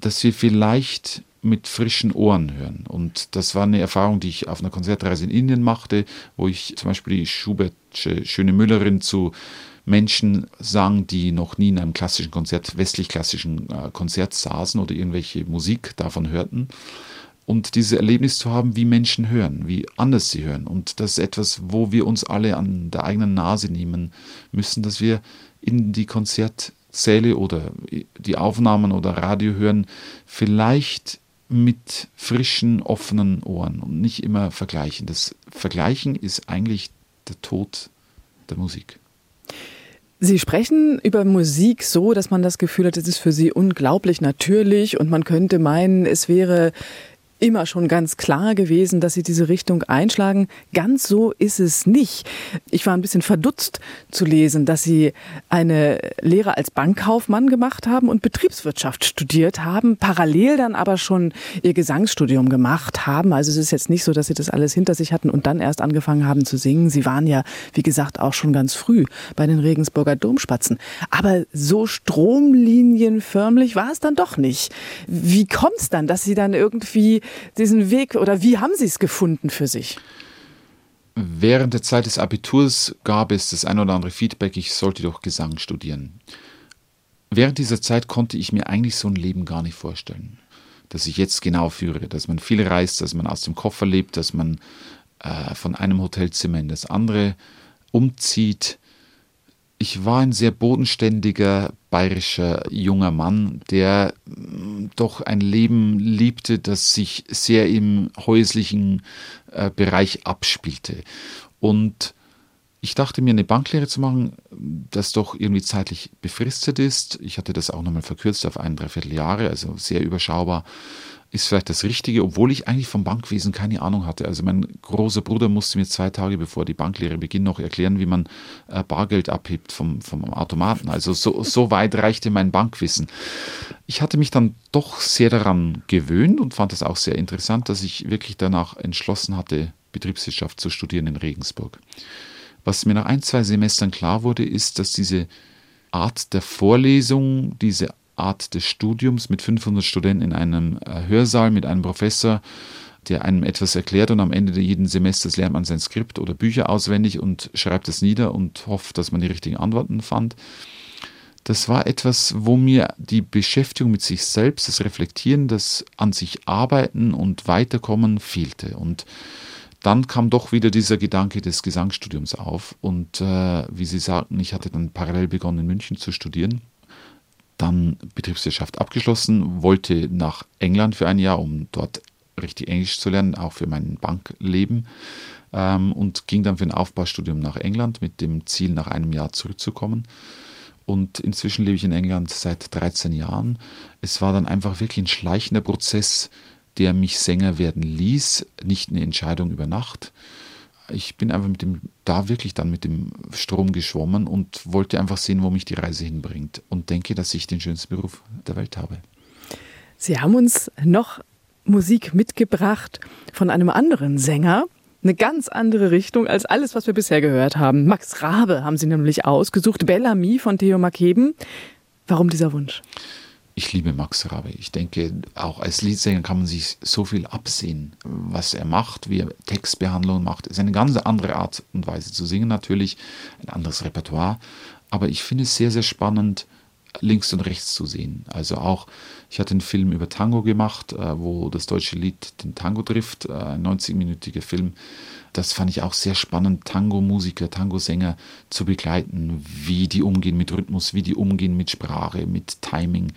dass wir vielleicht mit frischen Ohren hören. Und das war eine Erfahrung, die ich auf einer Konzertreise in Indien machte, wo ich zum Beispiel die Schubertsche Schöne Müllerin zu Menschen sang, die noch nie in einem klassischen Konzert, westlich-klassischen äh, Konzert saßen oder irgendwelche Musik davon hörten. Und dieses Erlebnis zu haben, wie Menschen hören, wie anders sie hören. Und das ist etwas, wo wir uns alle an der eigenen Nase nehmen müssen, dass wir in die Konzertsäle oder die Aufnahmen oder Radio hören, vielleicht mit frischen, offenen Ohren und nicht immer vergleichen. Das Vergleichen ist eigentlich der Tod der Musik. Sie sprechen über Musik so, dass man das Gefühl hat, es ist für Sie unglaublich natürlich und man könnte meinen, es wäre immer schon ganz klar gewesen, dass sie diese Richtung einschlagen. Ganz so ist es nicht. Ich war ein bisschen verdutzt zu lesen, dass sie eine Lehre als Bankkaufmann gemacht haben und Betriebswirtschaft studiert haben, parallel dann aber schon ihr Gesangsstudium gemacht haben. Also es ist jetzt nicht so, dass sie das alles hinter sich hatten und dann erst angefangen haben zu singen. Sie waren ja, wie gesagt, auch schon ganz früh bei den Regensburger Domspatzen. Aber so stromlinienförmlich war es dann doch nicht. Wie kommt es dann, dass sie dann irgendwie diesen Weg oder wie haben Sie es gefunden für sich? Während der Zeit des Abiturs gab es das ein oder andere Feedback, ich sollte doch Gesang studieren. Während dieser Zeit konnte ich mir eigentlich so ein Leben gar nicht vorstellen, das ich jetzt genau führe, dass man viel reist, dass man aus dem Koffer lebt, dass man äh, von einem Hotelzimmer in das andere umzieht. Ich war ein sehr bodenständiger bayerischer junger Mann, der mm, doch ein Leben liebte, das sich sehr im häuslichen äh, Bereich abspielte. Und ich dachte mir, eine Banklehre zu machen, das doch irgendwie zeitlich befristet ist. Ich hatte das auch nochmal verkürzt auf ein, dreiviertel Jahre, also sehr überschaubar ist vielleicht das Richtige, obwohl ich eigentlich vom Bankwesen keine Ahnung hatte. Also mein großer Bruder musste mir zwei Tage bevor die Banklehre beginnt noch erklären, wie man äh, Bargeld abhebt vom, vom Automaten. Also so, so weit reichte mein Bankwissen. Ich hatte mich dann doch sehr daran gewöhnt und fand es auch sehr interessant, dass ich wirklich danach entschlossen hatte, Betriebswirtschaft zu studieren in Regensburg. Was mir nach ein, zwei Semestern klar wurde, ist, dass diese Art der Vorlesung, diese Art des Studiums mit 500 Studenten in einem äh, Hörsaal mit einem Professor, der einem etwas erklärt und am Ende jeden Semesters lernt man sein Skript oder Bücher auswendig und schreibt es nieder und hofft, dass man die richtigen Antworten fand. Das war etwas, wo mir die Beschäftigung mit sich selbst, das Reflektieren, das an sich Arbeiten und Weiterkommen fehlte. Und dann kam doch wieder dieser Gedanke des Gesangsstudiums auf. Und äh, wie Sie sagten, ich hatte dann parallel begonnen, in München zu studieren dann Betriebswirtschaft abgeschlossen, wollte nach England für ein Jahr, um dort richtig Englisch zu lernen, auch für mein Bankleben. Ähm, und ging dann für ein Aufbaustudium nach England mit dem Ziel, nach einem Jahr zurückzukommen. Und inzwischen lebe ich in England seit 13 Jahren. Es war dann einfach wirklich ein schleichender Prozess, der mich Sänger werden ließ, nicht eine Entscheidung über Nacht ich bin einfach mit dem, da wirklich dann mit dem Strom geschwommen und wollte einfach sehen, wo mich die Reise hinbringt und denke, dass ich den schönsten Beruf der Welt habe. Sie haben uns noch Musik mitgebracht von einem anderen Sänger. Eine ganz andere Richtung als alles, was wir bisher gehört haben. Max Rabe haben Sie nämlich ausgesucht, Bellamy von Theo Makeben. Warum dieser Wunsch? Ich liebe Max Rabe. Ich denke, auch als Liedsänger kann man sich so viel absehen, was er macht, wie er Textbehandlung macht. Es ist eine ganz andere Art und Weise zu singen natürlich, ein anderes Repertoire. Aber ich finde es sehr, sehr spannend, links und rechts zu sehen. Also auch, ich hatte einen Film über Tango gemacht, äh, wo das deutsche Lied den Tango trifft, äh, ein 90-minütiger Film. Das fand ich auch sehr spannend, Tango-Musiker, Tango-Sänger zu begleiten, wie die umgehen mit Rhythmus, wie die umgehen mit Sprache, mit Timing,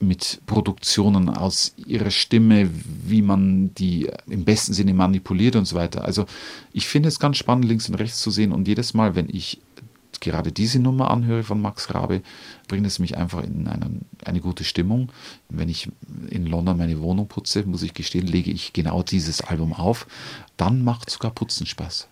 mit Produktionen aus ihrer Stimme, wie man die im besten Sinne manipuliert und so weiter. Also ich finde es ganz spannend, links und rechts zu sehen und jedes Mal, wenn ich gerade diese Nummer anhöre von Max Rabe, bringt es mich einfach in eine, eine gute Stimmung. Wenn ich in London meine Wohnung putze, muss ich gestehen, lege ich genau dieses Album auf. Dann macht sogar Putzen Spaß.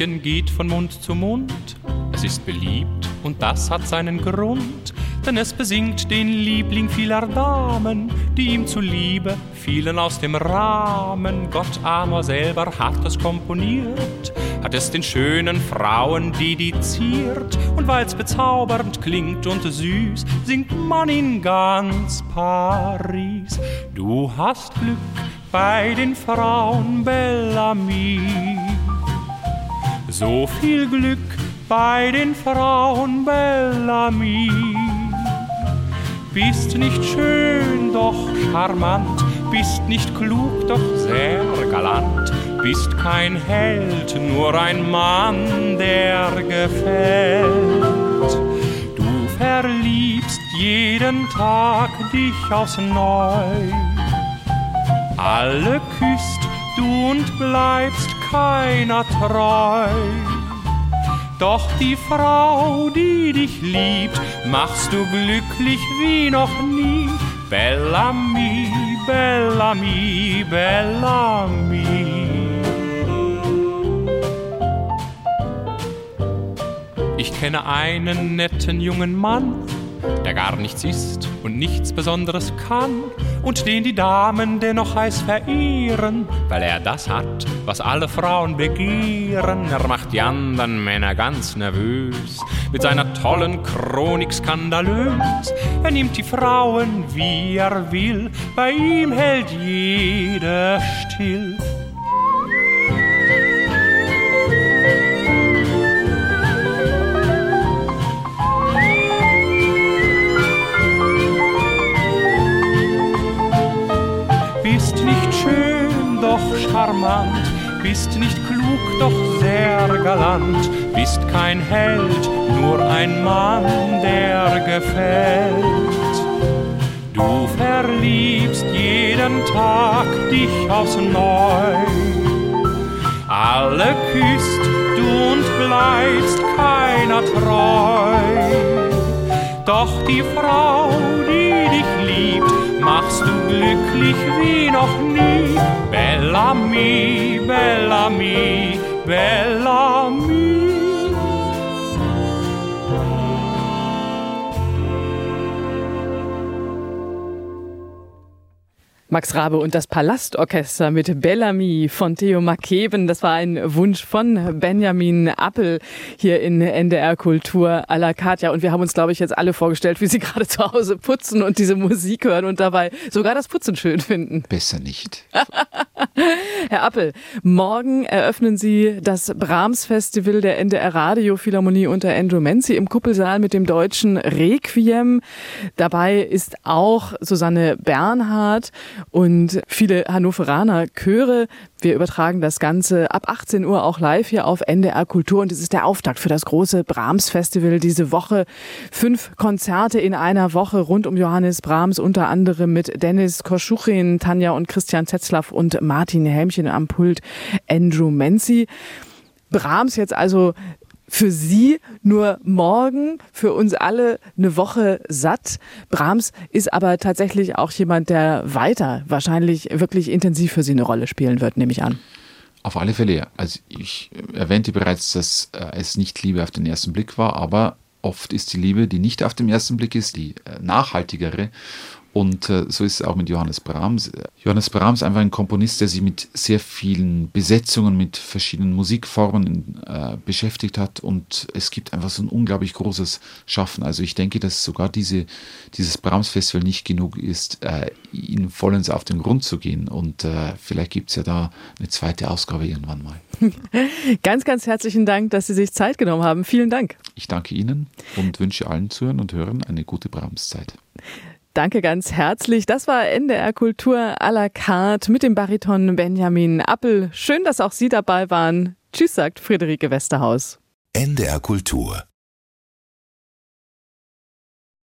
Liedchen geht von Mund zu Mund. Es ist beliebt und das hat seinen Grund, denn es besingt den Liebling vieler Damen, die ihm zuliebe fielen aus dem Rahmen. Gott Amor selber hat es komponiert, hat es den schönen Frauen dediziert und weil's bezaubernd klingt und süß, singt man in ganz Paris. Du hast Glück bei den Frauen Bellamy so viel Glück bei den Frauen Bellamy. Bist nicht schön, doch charmant, bist nicht klug, doch sehr galant, bist kein Held, nur ein Mann, der gefällt. Du verliebst jeden Tag dich aufs Neu. Alle küsst du und bleibst keiner treu. Doch die Frau, die dich liebt, machst du glücklich wie noch nie. Bellamy, Bellamy, Bellamy. Ich kenne einen netten jungen Mann, der gar nichts ist und nichts Besonderes kann und den die Damen dennoch heiß verehren, weil er das hat, was alle Frauen begehren. Er macht die anderen Männer ganz nervös mit seiner tollen Chronik skandalös. Er nimmt die Frauen, wie er will, bei ihm hält jeder still. Charmant, bist nicht klug, doch sehr galant, bist kein Held, nur ein Mann, der gefällt. Du verliebst jeden Tag dich aufs Neu. Alle küsst du und bleibst keiner treu. Doch die Frau, die dich liebt, machst du glücklich wie noch nie. Bellamy, Bellamy, Bellamy. Max Rabe und das Palastorchester mit Bellamy von Theo Makeben. Das war ein Wunsch von Benjamin Appel hier in NDR Kultur à la Katja. Und wir haben uns, glaube ich, jetzt alle vorgestellt, wie sie <laughs> gerade zu Hause putzen und diese Musik hören und dabei sogar das Putzen schön finden. Besser nicht. <laughs> <laughs> Herr Appel, morgen eröffnen Sie das Brahms Festival der NDR Radio Philharmonie unter Andrew Menzi im Kuppelsaal mit dem deutschen Requiem. Dabei ist auch Susanne Bernhard und viele Hannoveraner Chöre. Wir übertragen das Ganze ab 18 Uhr auch live hier auf NDR Kultur und es ist der Auftakt für das große Brahms Festival diese Woche. Fünf Konzerte in einer Woche rund um Johannes Brahms, unter anderem mit Dennis Koschuchin, Tanja und Christian Zetzlaff und Martin Helmchen am Pult Andrew Menzi. Brahms jetzt also für Sie nur morgen, für uns alle eine Woche satt. Brahms ist aber tatsächlich auch jemand, der weiter wahrscheinlich wirklich intensiv für Sie eine Rolle spielen wird, nehme ich an. Auf alle Fälle. Also ich erwähnte bereits, dass äh, es nicht Liebe auf den ersten Blick war, aber oft ist die Liebe, die nicht auf den ersten Blick ist, die äh, nachhaltigere. Und äh, so ist es auch mit Johannes Brahms. Johannes Brahms ist einfach ein Komponist, der sich mit sehr vielen Besetzungen, mit verschiedenen Musikformen äh, beschäftigt hat. Und es gibt einfach so ein unglaublich großes Schaffen. Also ich denke, dass sogar diese, dieses Brahms-Festival nicht genug ist, äh, ihn vollends auf den Grund zu gehen. Und äh, vielleicht gibt es ja da eine zweite Ausgabe irgendwann mal. <laughs> ganz, ganz herzlichen Dank, dass Sie sich Zeit genommen haben. Vielen Dank. Ich danke Ihnen und wünsche allen Zuhörern und Hörern eine gute Brahms-Zeit. Danke ganz herzlich. Das war NDR Kultur à la carte mit dem Bariton Benjamin Appel. Schön, dass auch Sie dabei waren. Tschüss, sagt Friederike Westerhaus. NDR Kultur